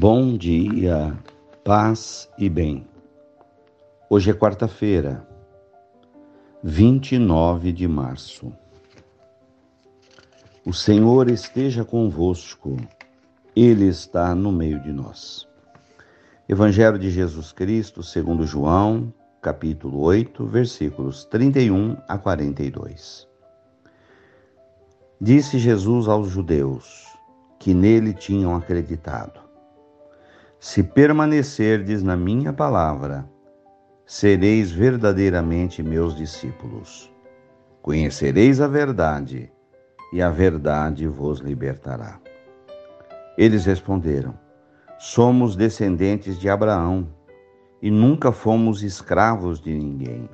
Bom dia, paz e bem. Hoje é quarta-feira, 29 de março. O Senhor esteja convosco, Ele está no meio de nós. Evangelho de Jesus Cristo, segundo João, capítulo 8, versículos 31 a 42. Disse Jesus aos judeus que nele tinham acreditado se permanecerdes na minha palavra, sereis verdadeiramente meus discípulos. Conhecereis a verdade, e a verdade vos libertará. Eles responderam: Somos descendentes de Abraão e nunca fomos escravos de ninguém.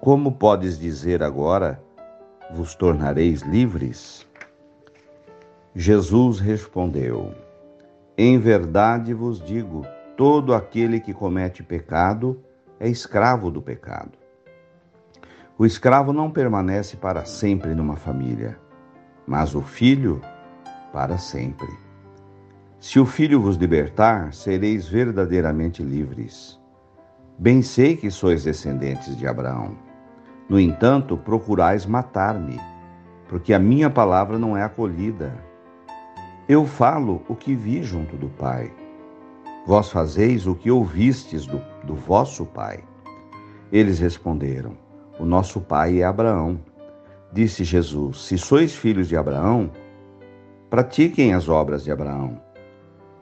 Como podes dizer agora, vos tornareis livres? Jesus respondeu: em verdade vos digo: todo aquele que comete pecado é escravo do pecado. O escravo não permanece para sempre numa família, mas o filho para sempre. Se o filho vos libertar, sereis verdadeiramente livres. Bem sei que sois descendentes de Abraão. No entanto, procurais matar-me, porque a minha palavra não é acolhida. Eu falo o que vi junto do Pai. Vós fazeis o que ouvistes do, do vosso Pai. Eles responderam: O nosso pai é Abraão. Disse Jesus: Se sois filhos de Abraão, pratiquem as obras de Abraão.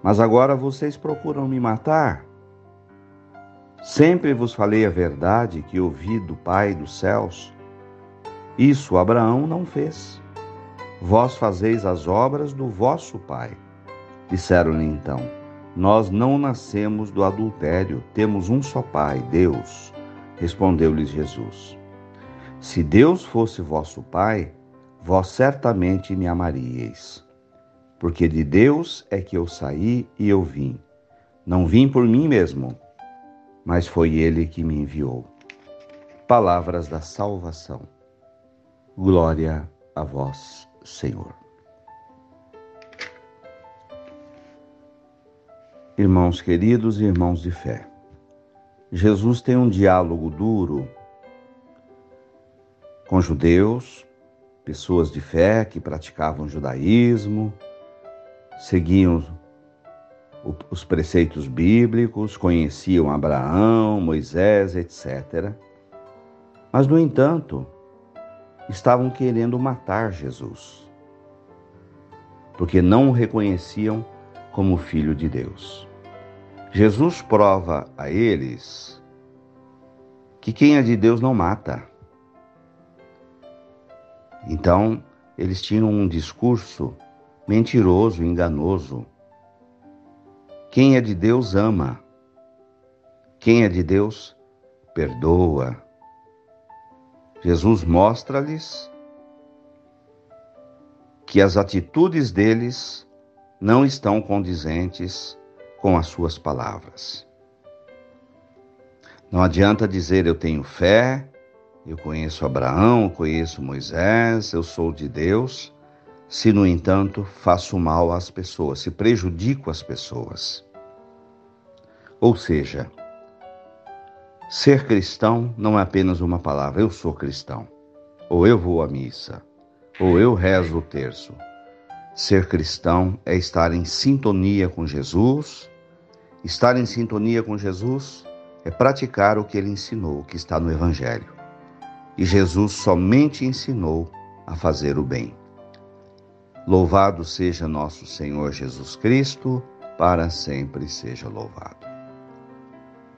Mas agora vocês procuram me matar. Sempre vos falei a verdade que ouvi do Pai dos céus. Isso Abraão não fez. Vós fazeis as obras do vosso pai. Disseram-lhe então: Nós não nascemos do adultério, temos um só pai, Deus. Respondeu-lhes Jesus: Se Deus fosse vosso pai, vós certamente me amaríeis. Porque de Deus é que eu saí e eu vim. Não vim por mim mesmo, mas foi ele que me enviou. Palavras da salvação. Glória a vós, Senhor. Irmãos queridos e irmãos de fé, Jesus tem um diálogo duro com judeus, pessoas de fé que praticavam judaísmo, seguiam os preceitos bíblicos, conheciam Abraão, Moisés, etc. Mas, no entanto, estavam querendo matar Jesus, porque não o reconheciam como filho de Deus. Jesus prova a eles que quem é de Deus não mata. Então, eles tinham um discurso mentiroso, enganoso. Quem é de Deus ama. Quem é de Deus perdoa. Jesus mostra-lhes que as atitudes deles não estão condizentes com as suas palavras. Não adianta dizer eu tenho fé, eu conheço Abraão, conheço Moisés, eu sou de Deus, se no entanto faço mal às pessoas, se prejudico as pessoas. Ou seja, Ser cristão não é apenas uma palavra, eu sou cristão, ou eu vou à missa, ou eu rezo o terço. Ser cristão é estar em sintonia com Jesus. Estar em sintonia com Jesus é praticar o que ele ensinou, que está no Evangelho. E Jesus somente ensinou a fazer o bem. Louvado seja nosso Senhor Jesus Cristo, para sempre seja louvado.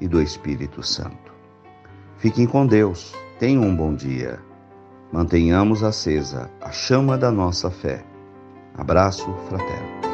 e do Espírito Santo. Fiquem com Deus, tenham um bom dia. Mantenhamos acesa a chama da nossa fé. Abraço fraterno.